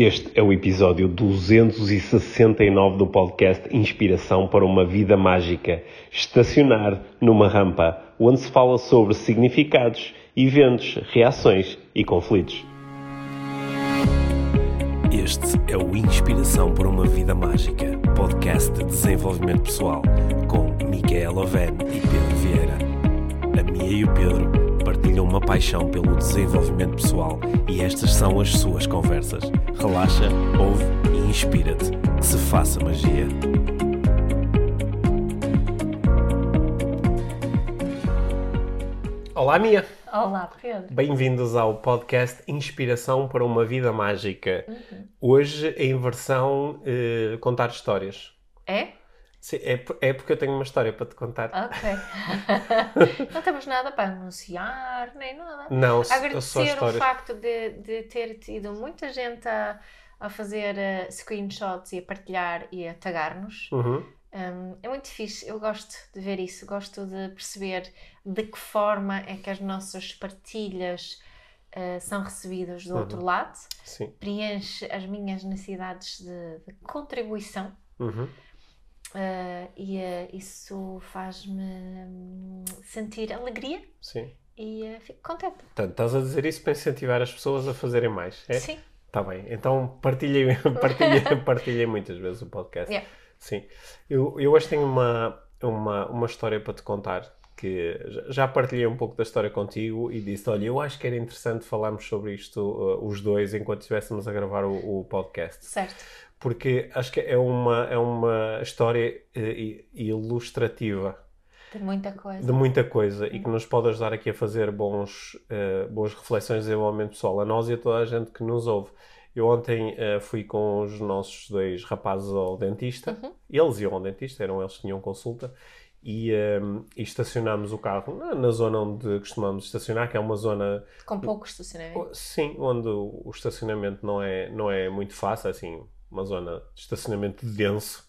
Este é o episódio 269 do podcast Inspiração para uma Vida Mágica. Estacionar numa rampa, onde se fala sobre significados, eventos, reações e conflitos. Este é o Inspiração para uma Vida Mágica, podcast de desenvolvimento pessoal, com Micaela Oven e Pedro Vieira. A Mia e o Pedro partilham uma paixão pelo desenvolvimento pessoal e estas são as suas conversas. Relaxa, ouve e inspira-te. Que se faça magia. Olá, Mia! Olá, Pedro. Bem-vindos ao podcast Inspiração para uma Vida Mágica. Hoje em versão eh, contar histórias. É? Sim, é, é porque eu tenho uma história para te contar. Ok. não temos nada para anunciar, nem nada. Não, só Agradecer o histórias. facto de, de ter tido muita gente a, a fazer eh, screenshots e a partilhar e a tagar-nos. Uhum. Um, é muito fixe, eu gosto de ver isso, gosto de perceber de que forma é que as nossas partilhas eh, são recebidas do outro lado, Sim. preenche as minhas necessidades de, de contribuição. Uhum. Uh, e uh, isso faz-me hum, sentir alegria Sim. e uh, fico contente. Portanto, estás a dizer isso para incentivar as pessoas a fazerem mais, é? Sim. Está bem. Então partilhem, partilhem, partilhem muitas vezes o podcast. Yeah. Sim. Eu, eu hoje tenho uma, uma, uma história para te contar que já- já partilhei um pouco da história contigo e disse, olha, eu acho que era interessante falarmos sobre isto uh, os dois enquanto estivéssemos a gravar o, o podcast. Certo. Porque acho que é uma, é uma história eh, ilustrativa Tem muita coisa. de muita coisa e que nos pode ajudar aqui a fazer bons, eh, boas reflexões de desenvolvimento pessoal, a nós e a toda a gente que nos ouve. Eu ontem eh, fui com os nossos dois rapazes ao dentista, Uhum. eles iam ao dentista, eram eles que tinham consulta, e, eh, e estacionámos o carro na, na zona onde costumamos estacionar, que é uma zona, Com pouco estacionamento. sim, onde o, o estacionamento não é, não é muito fácil, assim, uma zona de estacionamento denso.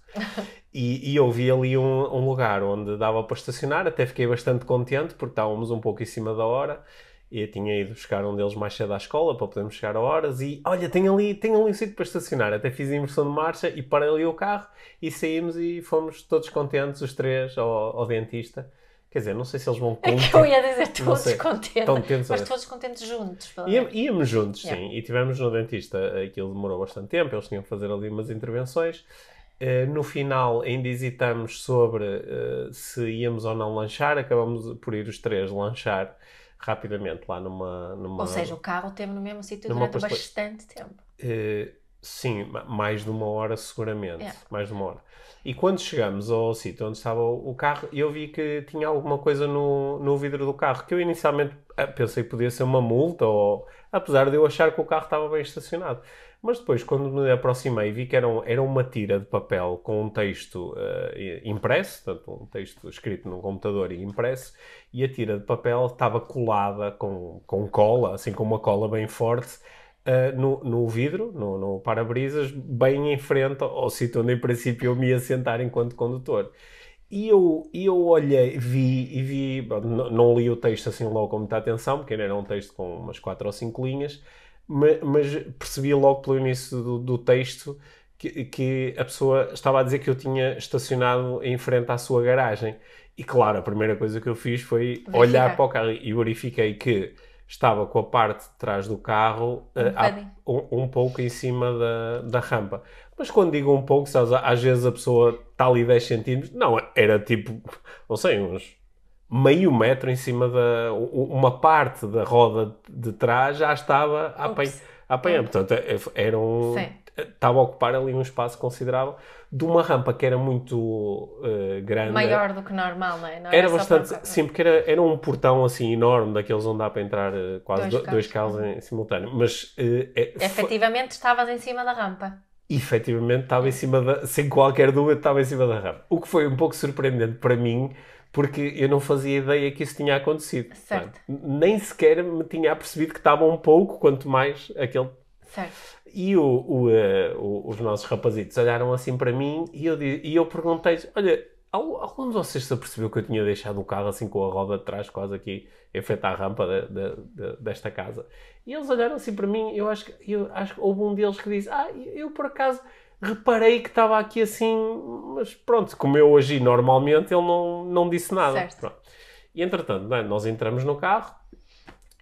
E, e eu vi ali um, um lugar onde dava para estacionar, até fiquei bastante contente porque estávamos um pouco em cima da hora e tinha ido buscar um deles mais cedo à escola para podermos chegar a horas e olha, tem ali, tem ali um sítio para estacionar. Até fiz a inversão de marcha e parei ali o carro e saímos e fomos todos contentes, os três, ao, ao dentista. Quer dizer, não sei se eles vão É que eu ia dizer todos sei. contentes. Mas todos contentes juntos. Ia-. Íamos juntos, Yeah. sim, e tivemos no dentista, aquilo demorou bastante tempo, eles tinham que fazer ali umas intervenções. Eh, no final ainda hesitamos sobre eh, se íamos ou não lanchar, acabamos por ir os três lanchar rapidamente lá numa... numa Ou seja, o carro teve no mesmo sítio durante bastante tempo. eh, sim, ma- mais de uma hora seguramente, Yeah. mais de uma hora. E quando chegamos ao sítio onde estava o carro, eu vi que tinha alguma coisa no, no vidro do carro, que eu inicialmente ah, pensei que podia ser uma multa, ou apesar de eu achar que o carro estava bem estacionado. Mas depois, quando me aproximei, vi que era, um- era uma tira de papel com um texto eh, impresso, portanto, um texto escrito no computador e impresso, e a tira de papel estava colada com, com cola, assim com uma cola bem forte, eh, no, no vidro, no, no para-brisas, bem em frente ao, sítio onde em princípio eu me ia sentar enquanto condutor. E eu, e eu olhei, vi e vi, bom, n- não li o texto assim logo com muita atenção, porque era um texto com umas quatro ou cinco linhas, ma- mas, percebi logo pelo início do, do texto que, que a pessoa estava a dizer que eu tinha estacionado em frente à sua garagem. E claro, a primeira coisa que eu fiz foi Verificar. olhar para o carro e verifiquei que estava com a parte de trás do carro Um eh, a- bocadinho. um, um pouco em cima da, da rampa. Mas quando digo um pouco, sabes, às vezes a pessoa está ali 10 centímetros. Não, era tipo, não sei, uns meio metro em cima da. Uma parte da roda de trás já estava a apanhar. Apanhar. Portanto, é- era um. Estava a ocupar ali um espaço considerável de uma rampa que era muito eh, grande. Maior do que normal, não é? Não Era só bastante, para- sim, porque era, era um portão assim enorme, daqueles onde dá para entrar eh, quase Dois do- dois carros. carros em simultâneo. Mas eh, é- Efetivamente estavas em cima da rampa. efetivamente estava em cima da, sem qualquer dúvida, estava em cima da rampa. O que foi um pouco surpreendente para mim, porque eu não fazia ideia que isso tinha acontecido. Certo. Portanto, Nem sequer me tinha percebido que estava um pouco, quanto mais aquele. Certo. E o- o, o- os nossos rapazitos olharam assim para mim e eu, e eu perguntei-lhes: Olha, al- algum de vocês se apercebeu que eu tinha deixado o carro assim com a roda de trás quase aqui em frente à rampa de- de- de- desta casa? E eles olharam assim para mim, eu acho que, eu acho que houve um deles que disse, ah, eu, por acaso reparei que estava aqui assim, mas pronto, como eu agi normalmente, ele não, não disse nada. Certo. Pronto. E entretanto, é? nós entramos no carro,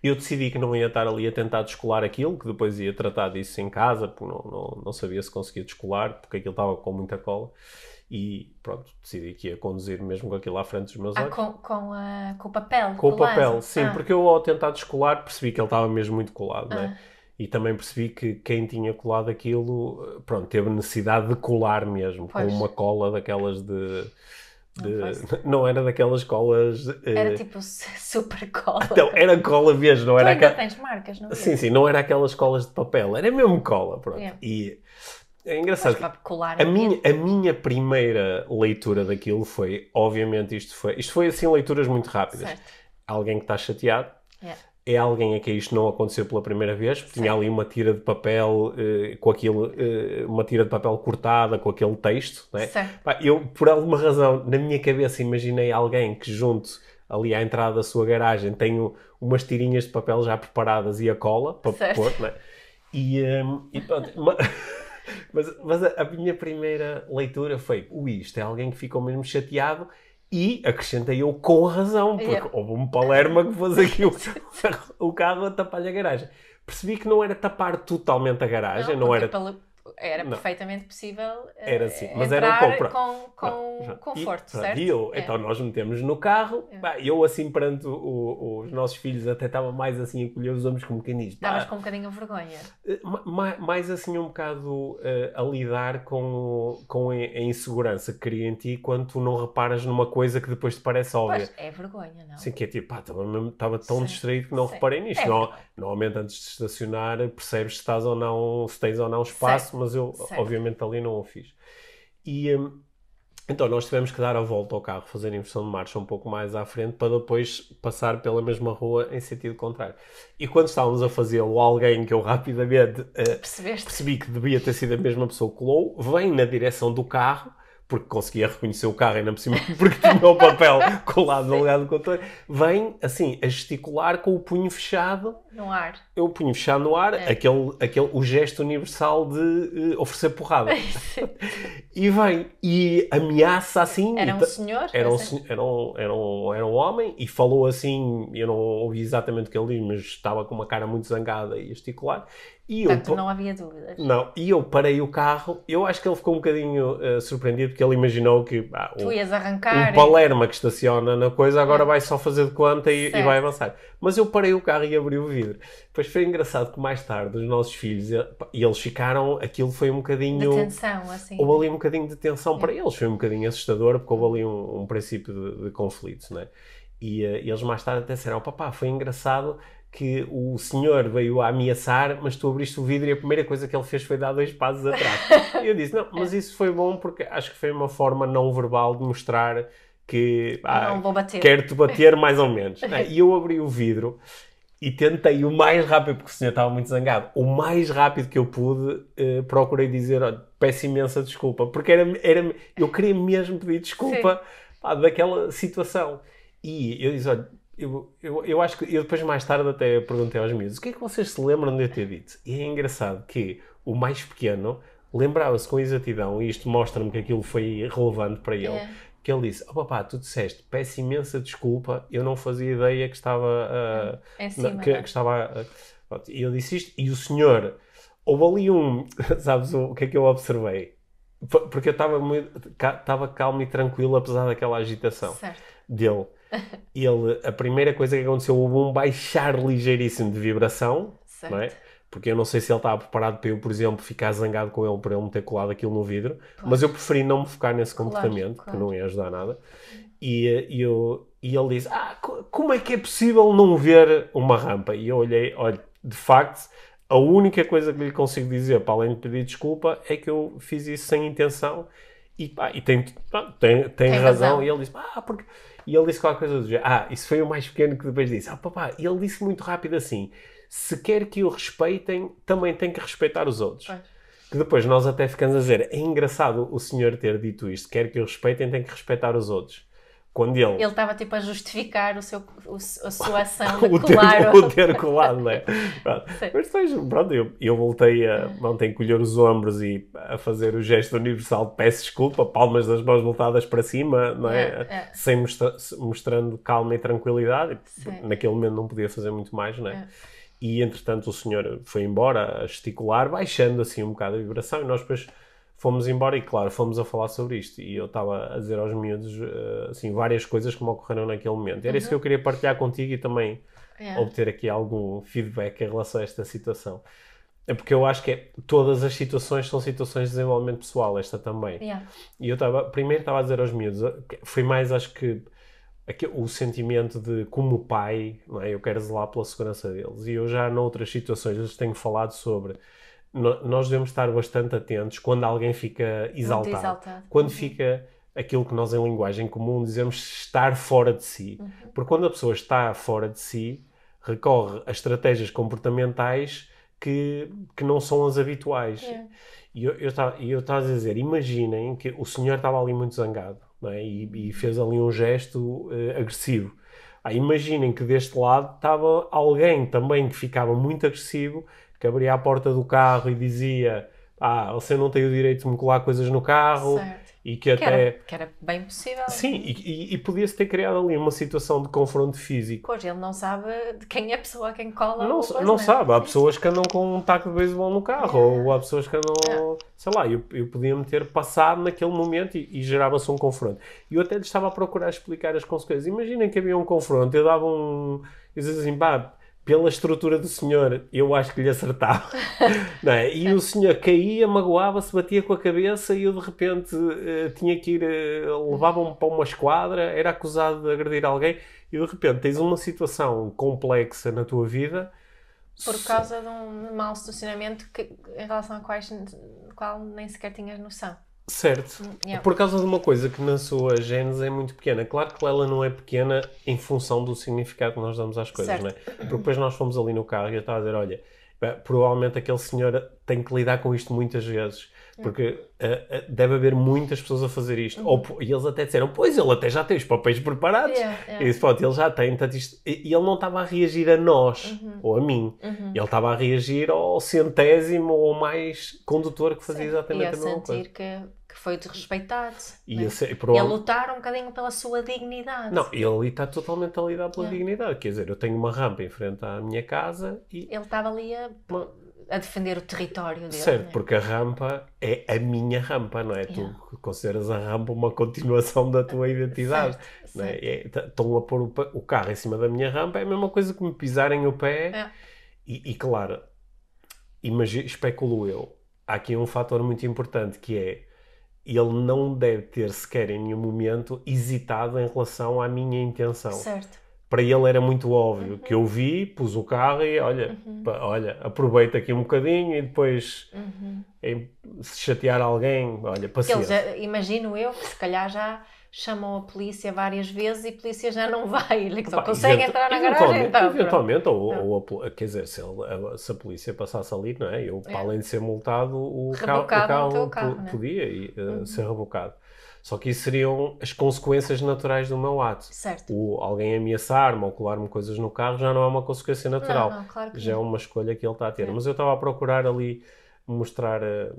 eu decidi que não ia estar ali a tentar descolar aquilo, que depois ia tratar disso em casa, porque não, não, não sabia se conseguia descolar, porque aquilo estava com muita cola. E pronto, decidi que ia conduzir mesmo com aquilo à frente dos meus Ah, olhos. com, com, a, com o papel. Com o papel, colado. sim, Ah, porque eu ao tentar descolar percebi que ele estava mesmo muito colado, não é? Ah. E também percebi que quem tinha colado aquilo, pronto, teve necessidade de colar mesmo, Pois. com uma cola daquelas de... de- Não não, era daquelas colas... eh, Era tipo su- super cola. Não, era cola mesmo, não tu era aquela... tens marcas, não é? Sim, sim, não era aquelas colas de papel, era mesmo cola, pronto. Yeah. E é engraçado. A aquilo. minha, a minha primeira leitura daquilo foi, obviamente, isto foi, isto foi assim leituras muito rápidas. Certo. Alguém que está chateado, Yeah. É alguém a quem isto não aconteceu pela primeira vez, porque tinha ali uma tira de papel eh, com aquilo, eh, uma tira de papel cortada com aquele texto, né? Eu, por alguma razão, na minha cabeça imaginei alguém que junto ali à entrada da sua garagem tem o- umas tirinhas de papel já preparadas e a cola para Certo. pôr, né? E, hum, e pronto, ma- mas, mas a, a minha primeira leitura foi, ui, isto é alguém que ficou mesmo chateado e acrescentei eu com razão, porque Yeah. houve um palerma que pôs aqui o, o carro a tapar-lhe a garagem. Percebi que não era tapar totalmente a garagem, não, porque era pelo- era Não. perfeitamente possível eh, Era assim, mas era um pouco- com, com Não, já. conforto, e, certo? E eu, É. então nós metemos no carro, É. eu assim perante o- o- os nossos filhos até estava mais assim a colher os ombros como quem diz, Estavas com um bocadinho vergonha. eh, ma- ma- mais assim um bocado eh, a lidar com, com a, a insegurança que cria em ti quando tu não reparas numa coisa que depois te parece óbvia. Pois, é vergonha, não? Assim que é tipo, pá, estava tão Sim, distraído que não sim. reparei nisto. É Não- normalmente antes de estacionar percebes se estás ou não, se tens ou não espaço, mas eu certo. obviamente ali não o fiz. E hum, então nós tivemos que dar a volta ao carro, fazer a inversão de marcha um pouco mais à frente para depois passar pela mesma rua em sentido contrário. E quando estávamos a fazê-lo, alguém que eu rapidamente Percebeste? percebi que devia ter sido a mesma pessoa que colou, vem na direção do carro, porque conseguia reconhecer o carro ainda por cima, porque tinha o papel colado no lugar do controle, vem assim a gesticular com o punho fechado, No ar. eu o punho fechado no ar, É. aquele, aquele, o gesto universal de eh, oferecer porrada. e vem e ameaça assim. Era um senhor? era um, sen- era, um, era, um, era um homem e falou assim, eu não ouvi exatamente o que ele disse, mas estava com uma cara muito zangada e a gesticular. E eu, Portanto, não havia dúvidas. não, e eu parei o carro, eu acho que ele ficou um bocadinho eh, surpreendido porque ele imaginou que ah, Tu um, ias arrancar. um palerma que estaciona na coisa agora vai só fazer de conta e, e vai avançar. Mas eu parei o carro e abri o vidro. Depois foi engraçado que mais tarde os nossos filhos, eh, e eles ficaram, aquilo foi um De bocadinho... tensão, assim. Houve ali um bocadinho de tensão para eles, foi um bocadinho assustador porque houve ali um, um princípio de, de conflito, né? E eh, eles mais tarde até disseram: papá, foi engraçado que o senhor veio a ameaçar, mas tu abriste o vidro e a primeira coisa que ele fez foi dar dois passos atrás. e eu disse: não, mas isso foi bom porque acho que foi uma forma não verbal de mostrar que ah, quero-te bater mais ou menos. né? E eu abri o vidro e tentei o mais rápido, porque o senhor estava muito zangado, o mais rápido que eu pude, eh, procurei dizer, olha, peço imensa desculpa, porque era, era, eu queria mesmo pedir desculpa pá, daquela situação. E eu disse, olha, eu, eu, eu acho que, eu depois mais tarde até perguntei aos miúdos, o que é que vocês se lembram de eu ter dito? E é engraçado que o mais pequeno lembrava-se com exatidão, e isto mostra-me que aquilo foi relevante para ele, É. que ele disse, oh papá, tu disseste, peço imensa desculpa, eu não fazia ideia que estava... ah, Em cima. que, né? que estava. pronto, E eu disse isto, e o senhor, houve ali um. Sabes o, o que é que eu observei? Porque eu estava muito. ca- Estava calmo e tranquilo, apesar daquela agitação Certo. dele. Ele, a primeira coisa que aconteceu, houve um baixar ligeiríssimo de vibração, Certo. não é? Porque eu não sei se ele estava preparado para eu, por exemplo, ficar zangado com ele por ele me ter colado aquilo no vidro, mas eu preferi não me focar nesse Claro, comportamento, que claro. não ia ajudar nada. E, e eu, e ele disse: Ah, co- como é que é possível não ver uma rampa? E eu olhei, olha, de facto, a única coisa que lhe consigo dizer, para além de pedir desculpa, é que eu fiz isso sem intenção e, pá, e tem, pá, tem, tem, Tem razão. razão. E ele disse: Ah, porque. E ele disse qualquer coisa do género. Ah, isso foi o mais pequeno que depois disse: Ah, papá, e ele disse muito rápido assim: Se quer que o respeitem, também tem que respeitar os outros. Pois. Que depois nós até ficamos a dizer, é engraçado o senhor ter dito isto, quer que o respeitem, tem que respeitar os outros. Quando ele... Ele estava tipo a justificar o seu, o, a sua ação o, de colar. ter, o ter colado, não é? Mas depois, pronto, eu, eu voltei a ontem colher os ombros e a fazer o gesto universal de peço desculpa, palmas das mãos voltadas para cima, não é? É, é. Sem mostra, mostrando calma e tranquilidade. Sim. Naquele momento não podia fazer muito mais, não é? É. E entretanto o senhor foi embora a gesticular, baixando assim um bocado a vibração, e nós depois fomos embora e claro, fomos a falar sobre isto e eu estava a dizer aos miúdos eh, assim, várias coisas que me ocorreram naquele momento. Era isso que eu queria partilhar contigo e também É. obter aqui algum feedback em relação a esta situação. É porque eu acho que é- todas as situações são situações de desenvolvimento pessoal, esta também. Yeah. E eu estava, primeiro estava a dizer aos miúdos, que foi mais acho que o sentimento de como pai, não é? eu quero zelar pela segurança deles. E eu já noutras situações lhes tenho falado sobre nós devemos estar bastante atentos quando alguém fica exaltado. exaltado. Quando fica aquilo que nós em linguagem comum dizemos estar fora de si. Uhum. Porque quando a pessoa está fora de si, recorre a estratégias comportamentais que, que não são as habituais. Yeah. E eu eu eu a dizer, imaginem que o senhor estava ali muito zangado é? e, e fez ali um gesto eh, agressivo. Ah, imaginem que deste lado estava alguém também que ficava muito agressivo, que abria a porta do carro e dizia: Ah, você não tem o direito de me colar coisas no carro, Certo. e que Que até. era, que era bem possível. Sim, e, e- e podia-se ter criado ali uma situação de confronto físico. Pois, ele não sabe de quem é a pessoa a quem cola. Não, coisa, não né? sabe, há pessoas que andam com um taco de beisebol no carro, ou há pessoas que andam, sei lá, eu, eu podia-me ter passado naquele momento e, e gerava-se um confronto. E eu até lhe estava a procurar explicar as consequências. Imaginem que havia um confronto, eu dava um. Eu dizia assim, pá, pela estrutura do senhor, eu acho que lhe acertava. É? E o senhor caía, magoava-se, batia com a cabeça e eu de repente eh, tinha que ir, eh, levavam-me para uma esquadra, era acusado de agredir alguém e de repente tens uma situação complexa na tua vida. Por causa de um mau estacionamento que, em relação a quais, qual nem sequer tinhas noção. Certo. Yeah. Por causa de uma coisa que na sua gênese é muito pequena. Claro que ela não é pequena em função do significado que nós damos às coisas, Certo. não é? Porque depois nós fomos ali no carro e eu estava a dizer, olha, bem, provavelmente aquele senhor tem que lidar com isto muitas vezes. Porque ah, ah, deve haver muitas pessoas a fazer isto. Ou, po- e eles até disseram, pois ele até já tem os papéis preparados. Yeah, yeah. E disse, pronto, ele já tem. Portanto, isto... E e ele não estava a reagir a nós, Uhum. ou a mim. Ele estava a reagir ao centésimo ou mais condutor que fazia exatamente Ia a mesma coisa. sentir que foi desrespeitado. Ia né? ser- Ia provavelmente- lutar um bocadinho pela sua dignidade. Não, ele ali está totalmente a lidar pela Yeah. dignidade. Quer dizer, eu tenho uma rampa em frente à minha casa e. Ele estava ali a, Uma- a defender o território dele. certo, né? porque a rampa é a minha rampa, não é? Yeah. Tu consideras a rampa uma continuação da tua identidade. Certo, não é? É, Estão a pôr o, o carro em cima da minha rampa, é a mesma coisa que me pisarem o pé. É. E, e claro, imagi- especulo eu, há aqui um fator muito importante que é ele não deve ter sequer em nenhum momento hesitado em relação à minha intenção. Certo. Para ele era muito óbvio Uhum. que eu vi, pus o carro e olha, pá, olha, aproveita aqui um bocadinho e depois Uhum. em- se chatear alguém, olha, ele paciência. já, imagino eu que se calhar já chamou a polícia várias vezes e a polícia já não vai. Ele só Pá, consegue entrar na garagem. eventualmente, Então, pronto. eventualmente ou, ou a quer dizer, se, ele- a- se a polícia passasse ali, não é? Eu, para É. além de ser multado, o carro, o Rebocado carro, carro, po- né? podia e, uh, Uhum. ser rebocado. Só que isso seriam as consequências naturais do meu ato. Certo. O, alguém ameaçar-me ou colar-me coisas no carro já não é uma consequência natural. Não, não, claro que já é não. uma escolha que ele está a ter. É. Mas eu estava a procurar ali mostrar, eh,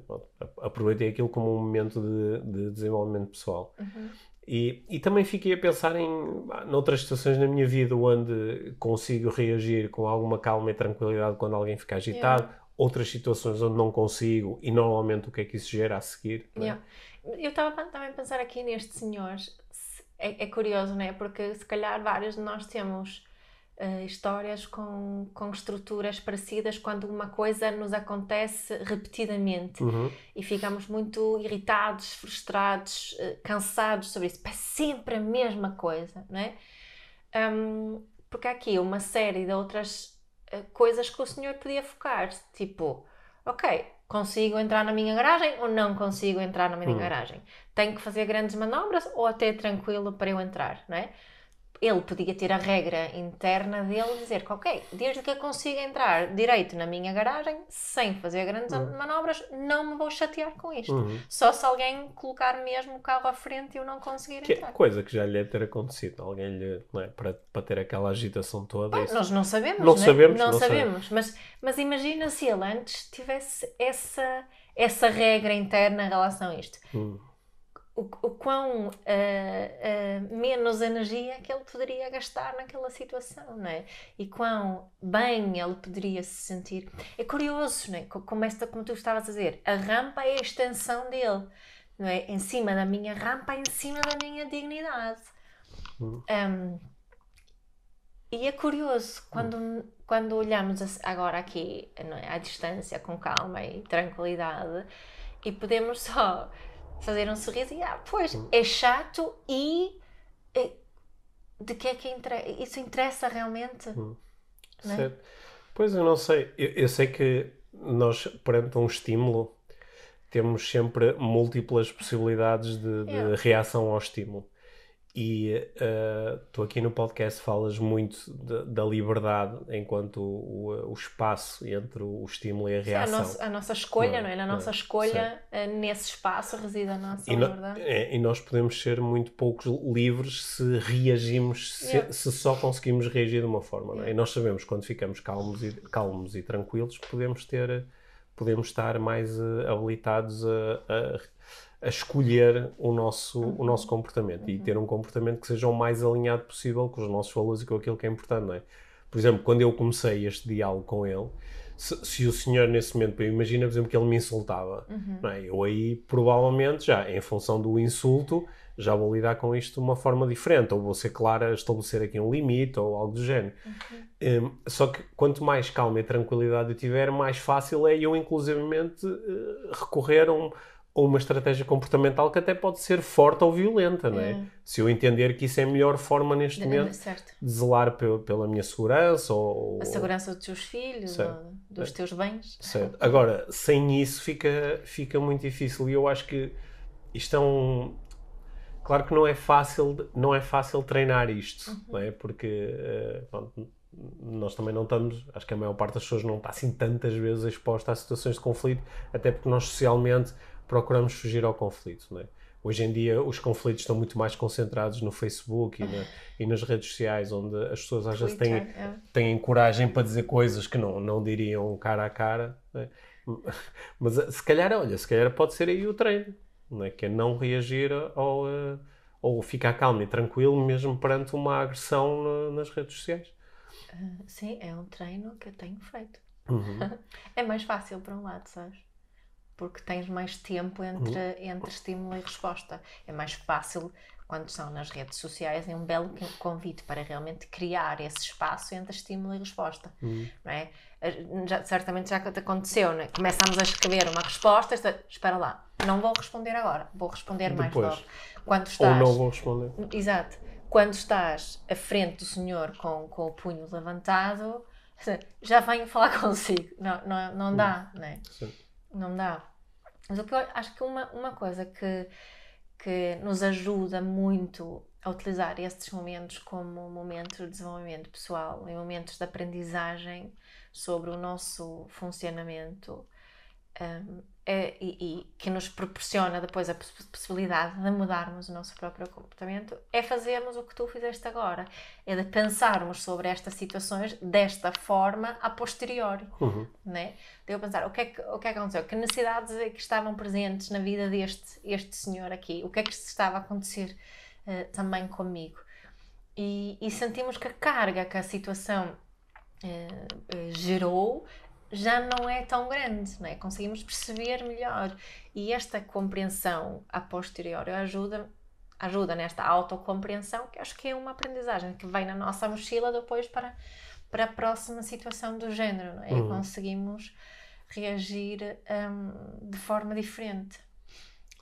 aproveitei aquilo como um momento de, de desenvolvimento pessoal. Uhum. E, e também fiquei a pensar em ah, noutras situações na minha vida onde consigo reagir com alguma calma e tranquilidade quando alguém fica agitado, outras situações onde não consigo e normalmente o que é que isso gera a seguir. é? Yeah. Eu estava também a pensar aqui neste senhor. se- É, é curioso, não é? Porque se calhar vários de nós temos eh, histórias com, com estruturas parecidas quando uma coisa nos acontece repetidamente Uhum. e ficamos muito irritados, frustrados, eh, cansados sobre isso. É sempre a mesma coisa, não é? Hum, porque há aqui uma série de outras eh, coisas que o senhor podia focar, tipo, ok, consigo entrar na minha garagem ou não consigo entrar na minha Hum. garagem? Tenho que fazer grandes manobras ou até tranquilo para eu entrar, não é? Ele podia ter a regra interna dele de dizer que, ok, desde que eu consiga entrar direito na minha garagem, sem fazer grandes manobras, não me vou chatear com isto. Uhum. Só se alguém colocar mesmo o carro à frente e eu não conseguir Que é entrar. coisa que já lhe deve ter acontecido. Alguém lhe, é? para, para ter aquela agitação toda. Bem, isso. nós não sabemos, Não né? sabemos, não, não sabemos. Mas, mas imagina se ele antes tivesse essa, essa regra interna em relação a isto. Hum. O, o quão ah, ah, menos energia que ele poderia gastar naquela situação, não é? E quão bem ele poderia se sentir. É curioso, não é? Co- Como, esta, como tu estavas a dizer, a rampa é a extensão dele, não é? Em cima da minha rampa, em cima da minha dignidade. Hum. Um, e é curioso quando, quando olhamos agora aqui não é, à distância, com calma e tranquilidade, e podemos só fazer um sorriso e, ah, pois, é chato e eh, de que é que inter- isso interessa realmente? Não é? Certo. Pois eu não sei. Eu, eu sei que nós, perante um estímulo, temos sempre múltiplas possibilidades de, de Yeah. reação ao estímulo. E eh, tu aqui no podcast falas muito de- da liberdade enquanto o, o- espaço entre o estímulo e a Sim, a, reação. nossa, a nossa escolha, Não é? não é? Na Não é? nossa escolha, eh, nesse espaço reside a nossa E, no- liberdade. é, e nós podemos ser muito poucos livres se reagimos, se, Yeah. se só conseguimos reagir de uma forma. não é? Yeah. E nós sabemos que quando ficamos calmos e, calmos e tranquilos, podemos ter, podemos estar mais eh, habilitados a, a, a escolher o nosso, o nosso comportamento e ter um comportamento que seja o mais alinhado possível com os nossos valores e com aquilo que é importante. Não é? Por exemplo, quando eu comecei este diálogo com ele, se, se o senhor nesse momento, imagina, por exemplo, que ele me insultava, não é? eu aí provavelmente já, em função do insulto, já vou lidar com isto de uma forma diferente, ou vou ser clara a estabelecer aqui um limite ou algo do género. Um, só que quanto mais calma e tranquilidade eu tiver, mais fácil é eu, inclusivamente, eh, recorrer a, um- a uma estratégia comportamental que até pode ser forte ou violenta, não é? É. Se eu entender que isso é a melhor forma neste De- momento certo. de zelar pe- pela minha segurança ou... A segurança dos teus filhos, ou dos teus bens. Certo. Agora, sem isso fica, fica muito difícil e eu acho que isto é um... Claro que não é fácil, não é fácil treinar isto, Uhum. não é? Porque eh, pronto, nós também não estamos, acho que a maior parte das pessoas não está assim tantas vezes exposta a situações de conflito, até porque nós socialmente procuramos fugir ao conflito, não é? Hoje em dia os conflitos estão muito mais concentrados no Facebook e, na- e nas redes sociais, onde as pessoas às vezes têm, é. têm coragem para dizer coisas que não, não diriam cara a cara. é? Mas eh, se calhar, olha, se calhar pode ser aí o treino, não é? que é não reagir ao, eh, ou ficar calmo e tranquilo mesmo perante uma agressão na- nas redes sociais. Sim, é um treino que eu tenho feito. Uhum. É mais fácil por um lado, sabes? Porque tens mais tempo entre, Uhum. entre estímulo e resposta. É mais fácil quando são nas redes sociais, é um belo convite para realmente criar esse espaço entre estímulo e resposta. Uhum. Não é? Já- certamente já te aconteceu, não é? Começamos a escrever uma resposta, esta- espera lá, não vou responder agora, vou responder mais Depois. logo. Quando Ou estás, não vou responder. Exato. Quando estás à frente do senhor com, com o punho levantado, já venho falar consigo. Não, não, não dá, né? Sim. Não dá. Mas o que eu acho que uma, uma coisa que, que nos ajuda muito a utilizar estes momentos como momentos de desenvolvimento pessoal e momentos de aprendizagem sobre o nosso funcionamento um, e, e que nos proporciona depois a poss- possibilidade de mudarmos o nosso próprio comportamento é fazermos o que tu fizeste agora, é de pensarmos sobre estas situações desta forma a posteriori, Uhum. né? De eu pensar o que, é que, o que é que aconteceu, que necessidades é que estavam presentes na vida deste este senhor aqui, o que é que estava a acontecer eh, também comigo. E, e sentimos que a carga que a situação eh, eh, gerou já não é tão grande, não é? conseguimos perceber melhor. E esta compreensão a posteriori ajuda, ajuda nesta autocompreensão, que acho que é uma aprendizagem que vem na nossa mochila depois para, para a próxima situação do género, não é? Uhum. Conseguimos reagir hum, de forma diferente.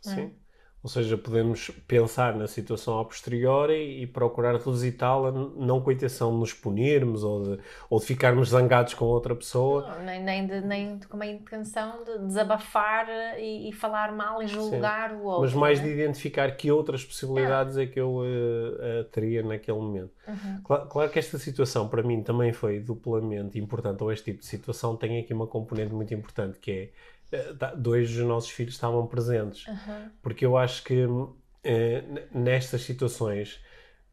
é? Sim. Ou seja, podemos pensar na situação a posteriori e procurar revisitá-la, não com a intenção de nos punirmos ou de, ou de ficarmos zangados com outra pessoa. Não, nem, nem, de, nem com a intenção de desabafar e, e falar mal e julgar Sim. o outro. Mas mais né? de identificar que outras possibilidades é, é que eu uh, uh, teria naquele momento. Uhum. Claro, claro, que esta situação para mim também foi duplamente importante, ou este tipo de situação tem aqui uma componente muito importante que é dois dos nossos filhos estavam presentes. Uhum. Porque eu acho que eh, nestas situações,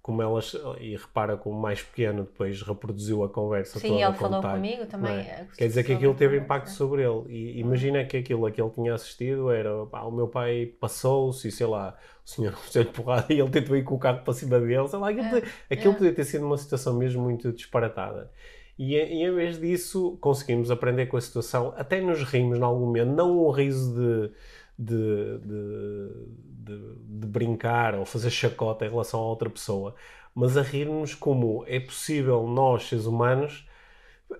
como elas, e repara como o mais pequeno depois reproduziu a conversa Sim, toda. Sim, ele falou comigo também. É? Quer dizer que aquilo teve impacto sobre ele. E imagina que aquilo a que ele tinha assistido era pá, o meu pai passou-se e sei lá, o senhor fez porrada e ele tentou ir com o carro para cima dele. Sei lá, aquilo, é, aquilo é. podia ter sido uma situação mesmo muito disparatada. E, e, em vez disso, conseguimos aprender com a situação, até nos rimos em algum momento, não um riso de, de, de, de, brincar ou fazer chacota em relação a outra pessoa, mas a rir-nos como é possível nós, seres humanos,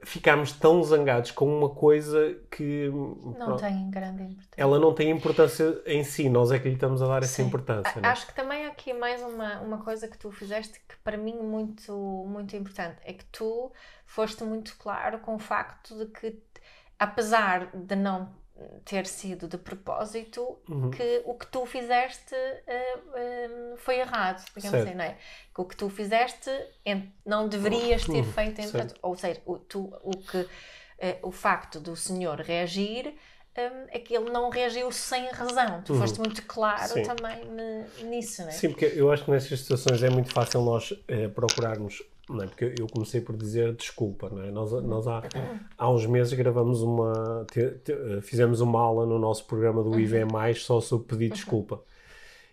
ficámos tão zangados com uma coisa que não pronto, tem grande importância. Ela não tem importância em si, nós é que lhe estamos a dar essa Sim. importância. A, é? Acho que também há aqui mais uma, uma coisa que tu fizeste que para mim muito muito importante é que tu foste muito claro com o facto de que apesar de não ter sido de propósito uhum. que o que tu fizeste uh, foi errado, digamos certo. assim, não é? Que o que tu fizeste não deverias ter feito, entre, ou seja, o, tu, o, que, uh, o facto do senhor reagir um, é que ele não reagiu sem razão. Tu uhum. foste muito claro Sim. também nisso, não é? Sim, porque eu acho que nestas situações é muito fácil nós procurarmos não é? Porque eu comecei por dizer desculpa, não é? Nós, nós há, há uns meses gravamos uma, te, te, fizemos uma aula no nosso programa do uhum. IV+, só sobre pedir uhum. desculpa.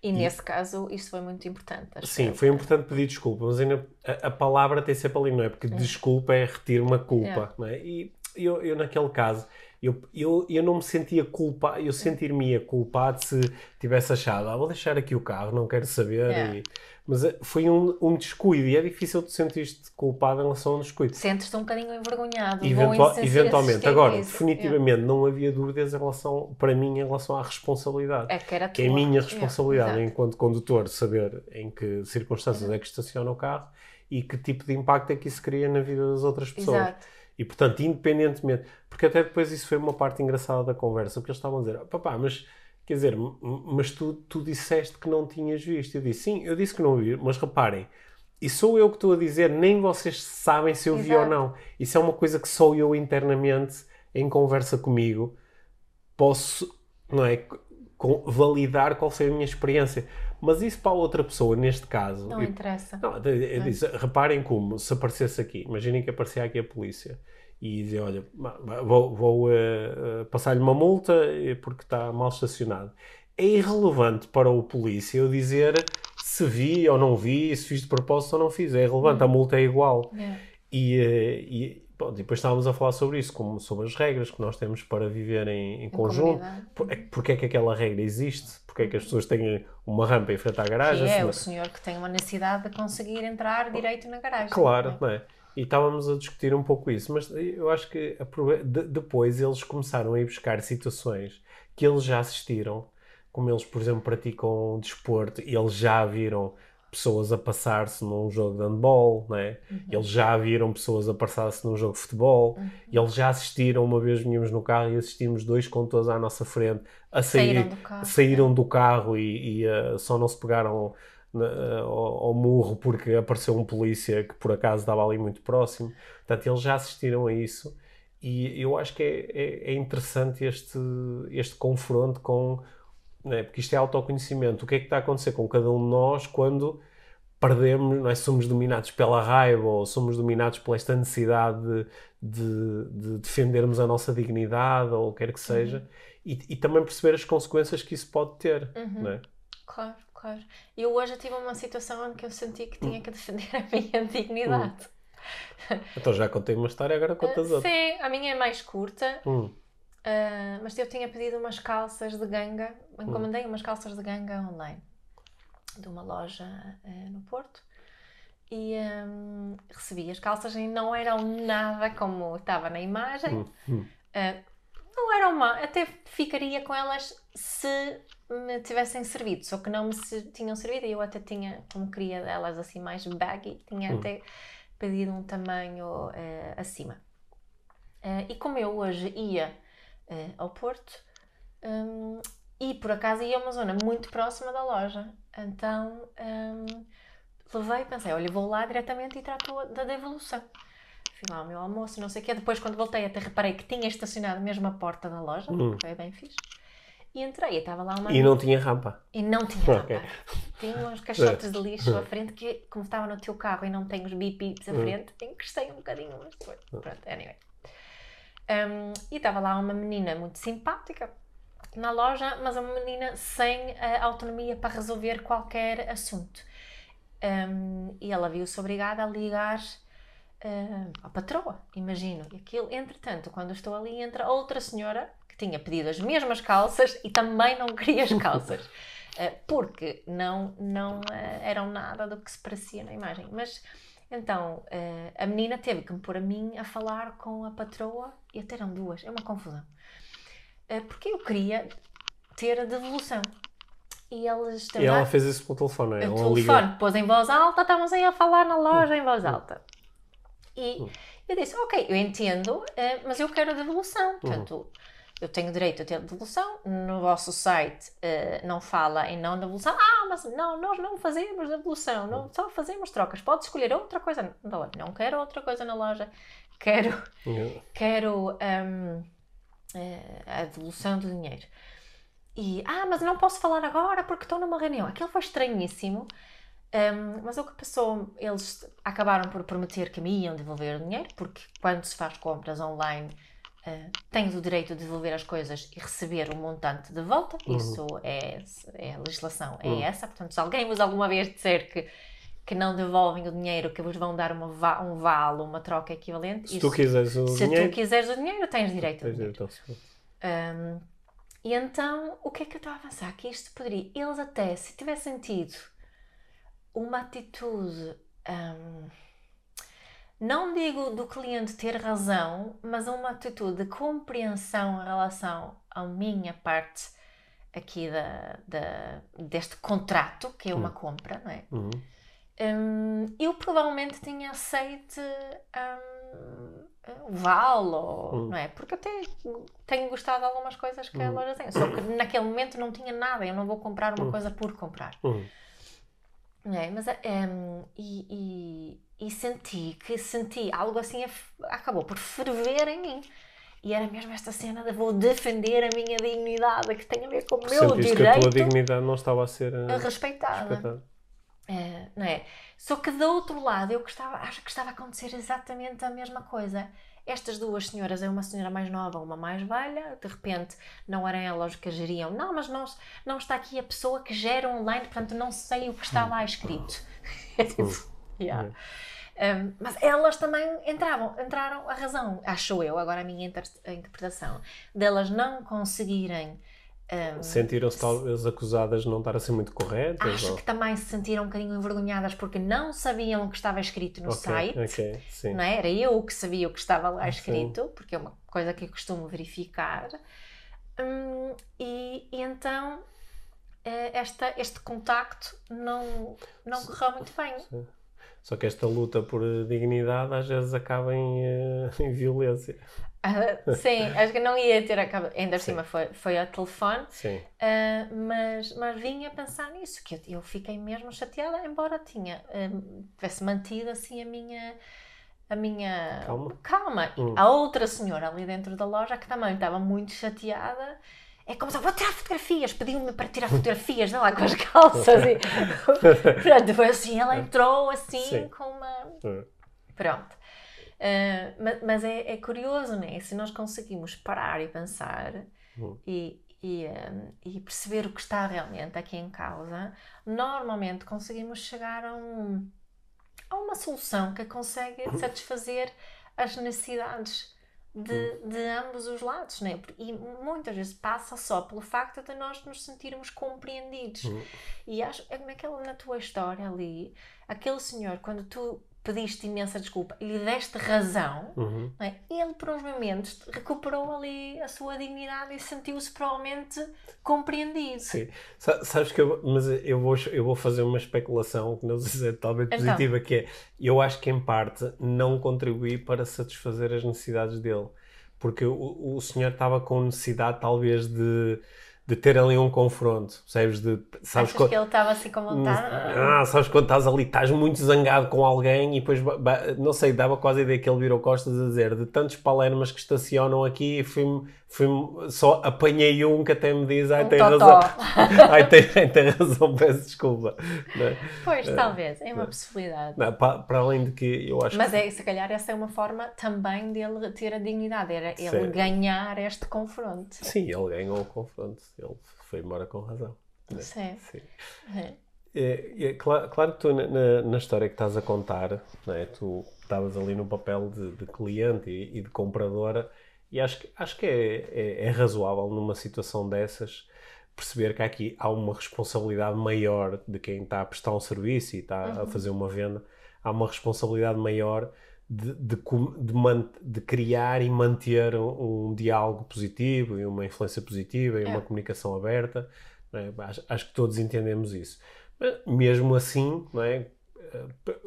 E, e nesse caso isso foi muito importante. sim, foi importante pedir desculpa, mas ainda a, a, palavra tem sempre ali, não é? Porque uhum. desculpa é retirar uma culpa, não é? E eu, eu naquele caso, eu, eu, eu não me sentia culpado, eu sentir-me culpado se tivesse achado, ah, vou deixar aqui o carro, não quero saber. E, mas eh, foi um, um descuido e é difícil te sentir-te culpado em relação a um descuido. Sentes-te um bocadinho envergonhado. Eventual, eventualmente. Agora, definitivamente yeah. não havia dúvidas em relação, para mim, em relação à responsabilidade. É que era Que é a minha responsabilidade yeah, enquanto condutor saber em que circunstâncias yeah. é que estaciona o carro e que tipo de impacto é que isso cria na vida das outras pessoas. Exato. E portanto, independentemente, porque até depois isso foi uma parte engraçada da conversa, porque eles estavam a dizer, papá, mas quer dizer, mas tu, tu disseste que não tinhas visto. Eu disse, sim, eu disse que não vi, mas reparem, e sou eu que estou a dizer, nem vocês sabem se eu Exato. vi ou não. Isso é uma coisa que só eu internamente, em conversa comigo, posso, não é, validar qual foi a minha experiência. Mas isso para outra pessoa, neste caso. Não eu, interessa. Não, eu, eu disse, reparem como, se aparecesse aqui, imaginem que aparecia aqui a polícia e dizer: Olha, vou, vou uh, passar-lhe uma multa eh, porque está mal estacionado. É irrelevante para o polícia eu dizer se vi ou não vi, se fiz de propósito ou não fiz. É irrelevante, a uhum. multa é igual. Yeah. E, e bom, depois estávamos a falar sobre isso, como sobre as regras que nós temos para viver em, em, em conjunto. Por, porque é que aquela regra existe? Porque é que as pessoas têm uma rampa em frente à garagem? Que é o senhor que tem uma necessidade de conseguir entrar direito na garagem. Claro, não é? Não é? E estávamos a discutir um pouco isso, mas eu acho que depois eles começaram a ir buscar situações que eles já assistiram, como eles, por exemplo, praticam desporto e eles já viram pessoas a passar-se num jogo de handball, né? Uhum. eles já viram pessoas a passar-se num jogo de futebol, uhum. eles já assistiram, uma vez vinhamos no carro e assistimos dois condutores à nossa frente a sair, saíram do carro, saíram é. do carro e, e uh, só não se pegaram ao, ao, murro porque apareceu um polícia que por acaso estava ali muito próximo. Portanto, eles já assistiram a isso e eu acho que é, é, é interessante este, este confronto com. Né, porque isto é autoconhecimento. O que é que está a acontecer com cada um de nós quando perdemos, não é? somos dominados pela raiva ou somos dominados por esta necessidade de, de, de defendermos a nossa dignidade ou o que quer que seja, uhum. e, e, também perceber as consequências que isso pode ter. Uhum. Não é? Claro. Claro. Eu hoje tive uma situação em que eu senti que tinha que defender a minha dignidade. Hum. Então já contei uma história, agora contas uh, outra. Sim, a minha é mais curta. Hum. Uh, mas eu tinha pedido umas calças de ganga, encomendei hum. umas calças de ganga online de uma loja uh, no Porto e um, recebi as calças e não eram nada como estava na imagem. Hum. Uh, não eram má, até ficaria com elas se me tivessem servido, só que não me tinham servido e eu até tinha, como queria delas assim mais baggy, tinha Hum. até pedido um tamanho eh, acima. Eh, e como eu hoje ia eh, ao Porto, hum, e por acaso ia a uma zona muito próxima da loja, então hum, levei e pensei, olha, vou lá diretamente e trato da devolução. Fui lá ao meu almoço, não sei o quê. Depois, quando voltei, até reparei que tinha estacionado mesmo à porta da loja, Hum. foi bem fixe. E entrei, estava lá uma E não tinha rampa. e não tinha Ok. rampa. Tinha uns caixotes de lixo à frente que, como estava no teu carro e não tem os bip-bips à Hum. frente, encostei um bocadinho, mas foi. Pronto, anyway. Um, e estava lá uma menina muito simpática na loja, mas uma menina sem a autonomia para resolver qualquer assunto. Um, e ela viu-se obrigada a ligar uh, à patroa, imagino. E aquilo, entretanto, quando estou ali, entra outra senhora tinha pedido as mesmas calças e também não queria as calças. Uh, porque não, não uh, eram nada do que se parecia na imagem. Mas então uh, a menina teve que me pôr a mim a falar com a patroa e até eram duas, é uma confusão. Porque eu queria ter a devolução. E eles E ela fez isso pelo telefone, é? o Ela telefone, pôs em voz alta, estávamos aí a falar na loja em voz alta. E eu disse, ok, eu entendo, eh, mas eu quero a devolução. Portanto, eu tenho direito a ter devolução. No vosso site eh, não fala em não devolução. Ah, mas não, nós não fazemos devolução, não, só fazemos trocas. Pode escolher outra coisa. Não, não quero outra coisa na loja. Quero quero hum, eh, a devolução do dinheiro. E, ah, mas não posso falar agora porque estou numa reunião. Aquilo foi estranhíssimo. Hum, mas o que passou, eles acabaram por prometer que me iam devolver o dinheiro, porque quando se faz compras online, eh, tens o direito de devolver as coisas e receber o montante de volta. Isso é, é a legislação, é Uhum. essa. Portanto, se alguém vos alguma vez disser que, que não devolvem o dinheiro, que vos vão dar uma, um vale, uma troca equivalente, Se isso- tu quiseres o se dinheiro. tu quiseres o dinheiro, tens direito tens dinheiro. Um, e então, o que é que eu estou a avançar? Que isto poderia, eles até, se tivessem tido uma atitude, um, não digo do cliente ter razão, mas uma atitude de compreensão em relação à minha parte aqui da, da- deste contrato, que é uma compra, não é? Uhum. Hum, eu provavelmente tinha aceito hum, o Val, ou, Hum. não é? Porque até tenho gostado de algumas coisas que a Hum. loja tem. Só que naquele momento não tinha nada, eu não vou comprar uma Hum. coisa por comprar. É? Mas, hum, e, e- e senti que senti algo assim, acabou por ferver em mim. E era mesmo esta cena de vou defender a minha dignidade, que tem a ver com o meu Sentiste que a tua direito dignidade não estava a ser eh, respeitada. respeitada. É, não é? Só que do outro lado eu gostava, acho que estava a acontecer exatamente a mesma coisa. Estas duas senhoras, é uma senhora mais nova, uma mais velha, de repente não eram elas que geriam. Não, mas não, não está aqui a pessoa que gera online, portanto não sei o que está lá escrito. Yeah. Um, mas elas também entravam, entraram a razão, acho eu, agora a minha inter- a interpretação, delas não conseguirem um, Sentiram-se talvez acusadas de não estar a ser muito corretas? Acho ou- que também se sentiram um bocadinho envergonhadas porque não sabiam o que estava escrito no Ok, site. ok, sim. Não é? Era eu que sabia o que estava lá Sim. escrito, porque é uma coisa que eu costumo verificar. Hum, e, e então eh, esta, este contacto não, não correu muito bem. Sim. Só que esta luta por dignidade às vezes acaba em, eh, em violência. Ah, sim, acho que não ia ter acabado. Ainda por cima foi, foi ao telefone. Sim. Ah, mas, mas vim a pensar nisso, que eu, eu fiquei mesmo chateada, embora tinha, ah, tivesse mantido assim a minha, a minha Calma. calma. Hum. A outra senhora ali dentro da loja que também estava muito chateada. É como se vou tirar fotografias, pediu-me para tirar fotografias, lá com as calças. E... Pronto, foi assim, ela entrou assim Sim. com uma. Eh, Pronto. Ah, ma- mas é, é curioso, né? Se nós conseguimos parar e pensar Hum. e, e, ah, e perceber o que está realmente aqui em causa, normalmente conseguimos chegar a, um, a uma solução que consegue satisfazer as necessidades de, de ambos os lados, né? E muitas vezes passa só pelo facto de nós nos sentirmos compreendidos. Hum. E acho é naquela, na tua história ali, aquele senhor, quando tu pediste imensa desculpa e lhe deste razão, Uhum. é? ele por uns momentos recuperou ali a sua dignidade e sentiu-se provavelmente compreendido. Sim. Sa- Sabes que eu, mas eu vou, eu vou fazer uma especulação que não sei se é totalmente Então. positiva, que é, eu acho que em parte não contribuí para satisfazer as necessidades dele. Porque o, o senhor estava com necessidade talvez de, de ter ali um confronto, percebes? De, sabes Achas quando- que ele estava assim com vontade? Ah, sabes quando estás ali, estás muito zangado com alguém e depois, não sei, dava quase a ideia que ele virou costas a dizer de tantos palermas que estacionam aqui, fui, fui, só apanhei um que até me diz, ai, Um tem totó." razão, ai, tem, tem razão, peço desculpa. É? Pois, talvez, é uma possibilidade. Não, pa- para, além de que eu acho Mas que... é, se calhar essa é uma forma também dele ter a dignidade, era ele Sim. ganhar este confronto. Sim, ele ganhou o confronto, ele foi embora com razão. né? Sim. Sim. É. É, é cla- claro, que tu, na- na, história que estás a contar, não é? tu estavas ali no papel de, de cliente e, e de compradora, e acho que, acho que é, é, é razoável numa situação dessas perceber que aqui há uma responsabilidade maior de quem está a prestar um serviço e está a fazer uma venda, há uma responsabilidade maior de, de, de, de criar e manter um, um diálogo positivo e uma influência positiva e uma É. comunicação aberta. é? Acho, acho que todos entendemos isso. Mas, mesmo assim, não é? Eh,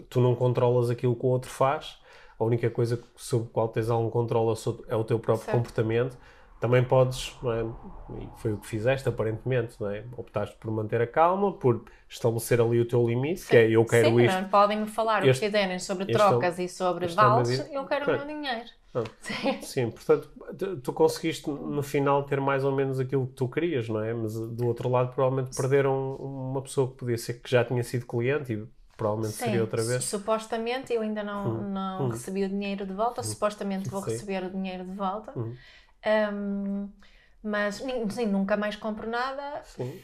tu não controlas aquilo que o outro faz, a única coisa sobre a qual tens algum controle é o é o teu próprio Certo. comportamento. Também podes, não é? e foi o que fizeste aparentemente, não é? optaste por manter a calma, por estabelecer ali o teu limite, que é eu quero Sim, isto. não, podem me falar Este- o que quiserem sobre este é trocas e sobre é vales, eu quero o meu dinheiro. Ah. Sim. Sim, portanto, tu- conseguiste no final ter mais ou menos aquilo que tu querias, não é? Mas do outro lado, provavelmente perderam uma pessoa que podia ser que já tinha sido cliente e provavelmente Sim, seria outra vez. supostamente eu ainda não, não hum. recebi o dinheiro de volta, supostamente vou Sim. receber o dinheiro de volta. Hum. Um, mas sim, nunca mais compro nada. Sim.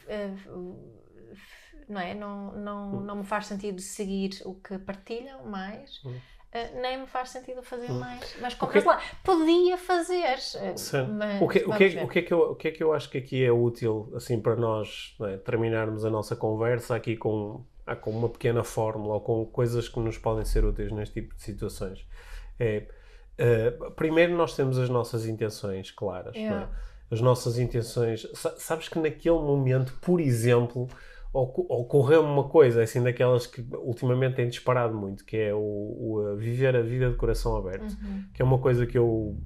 não é? Não, não, não me faz sentido seguir o que partilham mais. Hum. eh, nem me faz sentido fazer mais, mas O compras que- lá. Podia fazer, Sim. mas O que, o, vamos que, o, que é que eu, o que é que eu acho que aqui é útil assim para nós é, terminarmos a nossa conversa aqui com, ah, com uma pequena fórmula ou com coisas que nos podem ser úteis neste tipo de situações? É, eh, primeiro nós temos as nossas intenções claras, é? Yeah. as nossas intenções. Sa- Sabes que naquele momento, por exemplo, oco- ocorreu uma coisa assim daquelas que ultimamente tem disparado muito, que é o, o, uh, viver a vida de coração aberto, Uhum. que é uma coisa que eu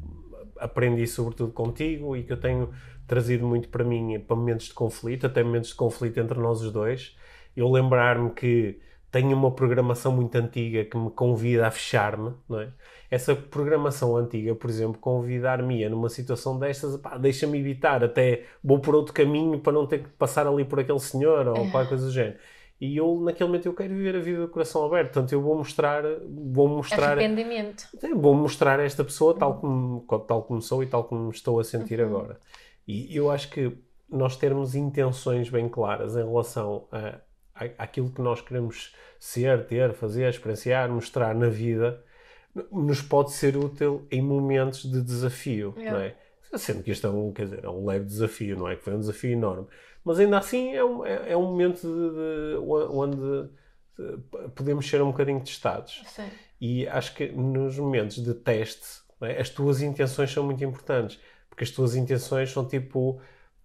aprendi sobretudo contigo e que eu tenho trazido muito para mim para momentos de conflito, até momentos de conflito entre nós os dois. Eu lembrar-me que tenho uma programação muito antiga que me convida a fechar-me, não é? Essa programação antiga, por exemplo, convidar-me a numa situação destas, deixa-me evitar, até vou por outro caminho para não ter que passar ali por aquele senhor ou qualquer coisa do género. E eu, naquele momento, eu quero viver a vida de coração aberto, portanto, eu vou mostrar, vou mostrar Arrependimento. Vou mostrar a esta pessoa tal como, tal como sou e tal como estou a sentir agora. E eu acho que nós termos intenções bem claras em relação a, a, àquilo que nós queremos ser, ter, fazer, experienciar, mostrar na vida, nos pode ser útil em momentos de desafio, Yeah. não é? Sendo que isto é um, quer dizer, é um leve desafio, não é? Que foi um desafio enorme. Mas ainda assim é um, é, é um momento de, de- onde eh, podemos ser um bocadinho testados. Sim. E acho que nos momentos de teste, é, as tuas intenções são muito importantes, porque as tuas intenções são tipo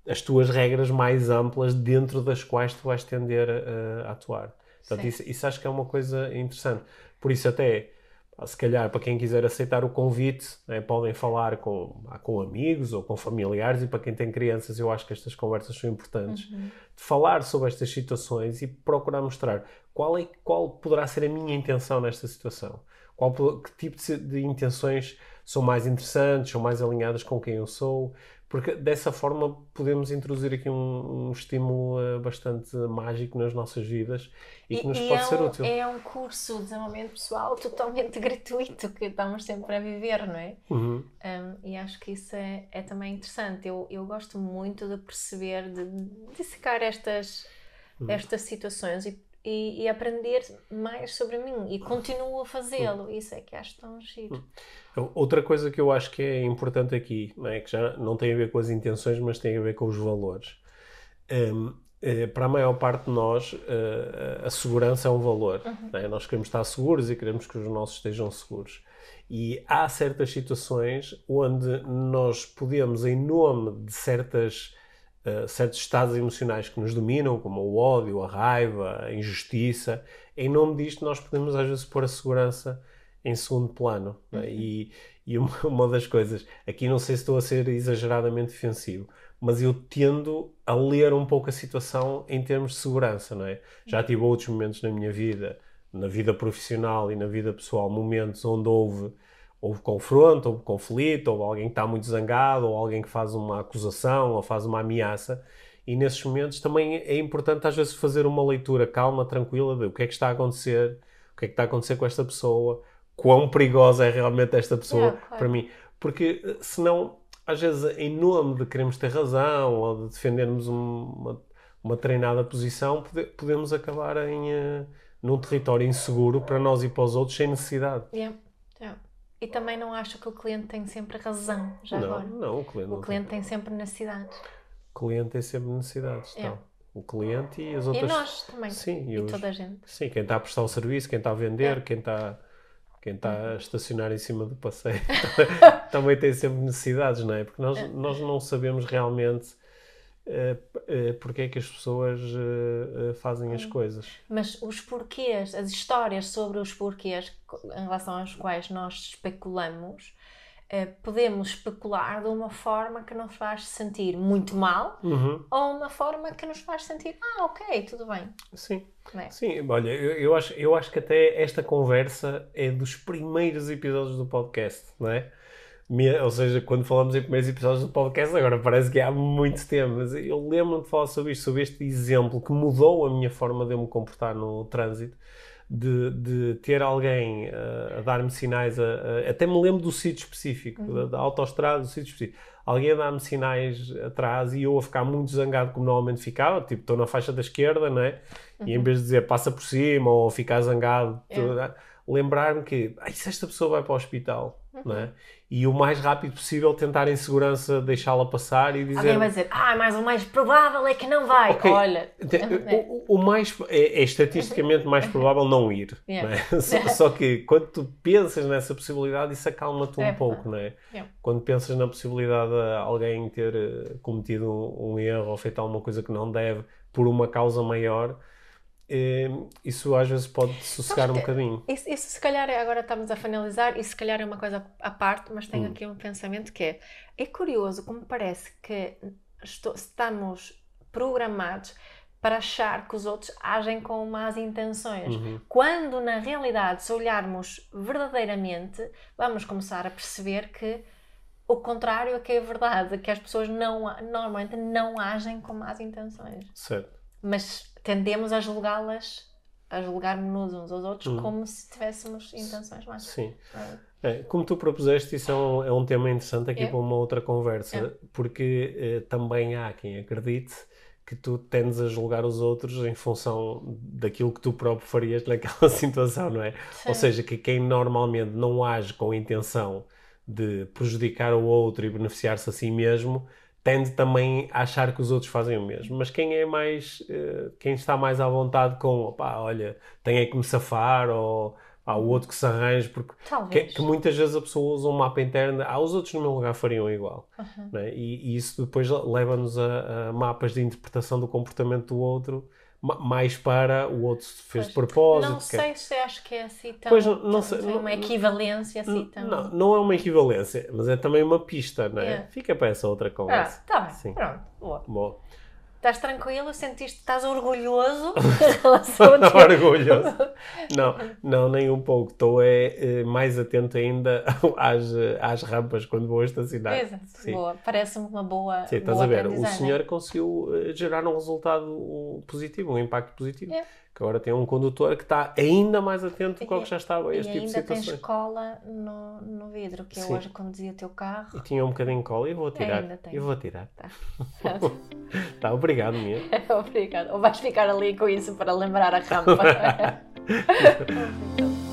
as tuas regras mais amplas dentro das quais tu vais tender a, a atuar. Portanto, isso, isso acho que é uma coisa interessante. Por isso, até se calhar para quem quiser aceitar o convite, né, podem falar com, ah, com amigos ou com familiares, e para quem tem crianças, eu acho que estas conversas são importantes Uhum. de falar sobre estas situações e procurar mostrar qual, é, qual poderá ser a minha intenção nesta situação. Qual, que tipo de, de intenções são mais interessantes, são mais alinhadas com quem eu sou, porque dessa forma podemos introduzir aqui um, um estímulo eh, bastante mágico nas nossas vidas e, que nos pode é ser um, útil. É um curso de desenvolvimento pessoal totalmente gratuito que estamos sempre a viver, não é? Uhum. Um, e acho que isso é, é também interessante. Eu, eu gosto muito de perceber, de dissecar estas, Hum. estas situações e, e, e aprender mais sobre mim. E continuo a fazê-lo. Isso é que acho tão giro. Outra coisa que eu acho que é importante aqui, é? que já não tem a ver com as intenções, mas tem a ver com os valores, hum, eh, para a maior parte de nós, eh, a segurança é um valor. né? Nós queremos estar seguros e queremos que os nossos estejam seguros. E há certas situações onde nós podemos, em nome de certas, eh, certos estados emocionais que nos dominam, como o ódio, a raiva, a injustiça, em nome disto nós podemos às vezes pôr a segurança em segundo plano. né? E, e uma, uma das coisas, aqui não sei se estou a ser exageradamente defensivo, mas eu tendo a ler um pouco a situação em termos de segurança, não é? Já tive outros momentos na minha vida, na vida profissional e na vida pessoal, momentos onde houve, houve confronto, houve conflito, houve alguém que está muito zangado, ou alguém que faz uma acusação, ou faz uma ameaça, e nesses momentos também é importante às vezes fazer uma leitura calma, tranquila, de o que é que está a acontecer, o que é que está a acontecer com esta pessoa, quão perigosa é realmente esta pessoa claro. para mim. Porque eh, senão, às vezes, em nome de queremos ter razão ou de defendermos um- uma, uma treinada posição, pode- podemos acabar em, eh, num território inseguro para nós e para os outros sem necessidade. Yeah, yeah. E também não acho que o cliente tem sempre razão, já não, agora. não, o cliente, O não cliente tem sempre necessidades. tem. O cliente tem sempre necessidades. Yeah. Então. O cliente e as E outras. nós também. Sim, e, E os- toda a gente. Sim, quem está a prestar o serviço, quem está a vender, Yeah. quem está, quem está a estacionar em cima do passeio, também tem sempre necessidades, não é? Porque nós, nós não sabemos realmente eh, eh, porque é que as pessoas eh, fazem as coisas. Mas os porquês, as histórias sobre os porquês em relação aos quais nós especulamos, podemos especular de uma forma que nos faz sentir muito mal Uhum, ou uma forma que nos faz sentir, ah, ok, tudo bem. Sim, é? sim. Olha, eu, eu acho, eu acho que até esta conversa é dos primeiros episódios do podcast, não é? Ou seja, quando falamos em primeiros episódios do podcast, agora parece que há muito tempo, mas eu lembro-me de falar sobre isto, sobre este exemplo que mudou a minha forma de eu me comportar no trânsito, de, de ter alguém eh, a dar-me sinais, a, a- até me lembro do sítio específico, da, da autoestrada, do sítio específico. Alguém a dar-me sinais atrás e eu a ficar muito zangado como normalmente ficava, tipo, estou na faixa da esquerda, não é? E em vez de dizer passa por cima ou ficar zangado, É. lembrar-me que "Ai, se esta pessoa vai para o hospital, não é? E o mais rápido possível tentar em segurança deixá-la passar e dizer Alguém vai dizer, ah, mas o mais provável é que não vai. Ok. Olha, É. O, o mais é, é estatisticamente mais provável não ir. Yeah. não é? só, só que quando tu pensas nessa possibilidade, isso acalma-te um É pouco, não é? Yeah. Quando pensas na possibilidade de alguém ter eh, cometido um, um erro ou feito alguma coisa que não deve por uma causa maior, isso às vezes pode sossegar um bocadinho. Isso, isso se calhar é- agora estamos a finalizar, isso se calhar é uma coisa à parte, mas Hum. tenho aqui um pensamento que é, é curioso como parece que estou- estamos programados para achar que os outros agem com más intenções. Uhum. Quando na realidade, se olharmos verdadeiramente, vamos começar a perceber que o contrário é que é verdade, que as pessoas não, normalmente não agem com más intenções Certo. mas tendemos a julgá-las, a julgar-nos uns aos outros Uhum. como se tivéssemos intenções más. Sim. Ah, É, como tu propuseste, isso é um, é um tema interessante aqui É. para uma outra conversa, É. porque eh, também há quem acredite que tu tendes a julgar os outros em função daquilo que tu próprio farias naquela situação, não é? Ou Sim. seja, que quem normalmente não age com a intenção de prejudicar o outro e beneficiar-se a si mesmo, tende também a achar que os outros fazem o mesmo. Mas quem é mais, eh, quem está mais à vontade com, pá, olha, tem é que me safar, ou há o outro que se arranja, porque que, que muitas vezes a pessoa usa um mapa interno, ah, os outros no meu lugar fariam igual. Uhum. não é? E, e isso depois leva-nos a, a mapas de interpretação do comportamento do outro, mais para o outro fez de propósito. Não que- sei se acho que é assim tão. Pois, não- não sei, uma equivalência assim tão. Não, não é uma equivalência, mas é também uma pista, não é? É. Fica para essa outra Ah, conversa. tá bem. Sim. Pronto. Boa. Bom, Estás tranquilo? Sentiste? Estás orgulhoso não orgulhoso. Não, não, nem um pouco. Estou é, eh, mais atento ainda às, às rampas quando vou estacionar. Exato. Sim. Boa. Parece-me uma boa. Sim, estás boa a ver, o senhor conseguiu eh, gerar um resultado positivo, um impacto positivo. É. Que agora tem um condutor que está ainda mais atento do que o E- que já estava a E este tipo de ainda tens situações. cola no, no vidro, que Sim. eu hoje conduzia o teu carro. E tinha um bocadinho de cola e vou tirar. Ainda tem. Eu vou tirar. Tá. Tá, obrigado mesmo. Obrigada. Ou vais ficar ali com isso para lembrar a rampa.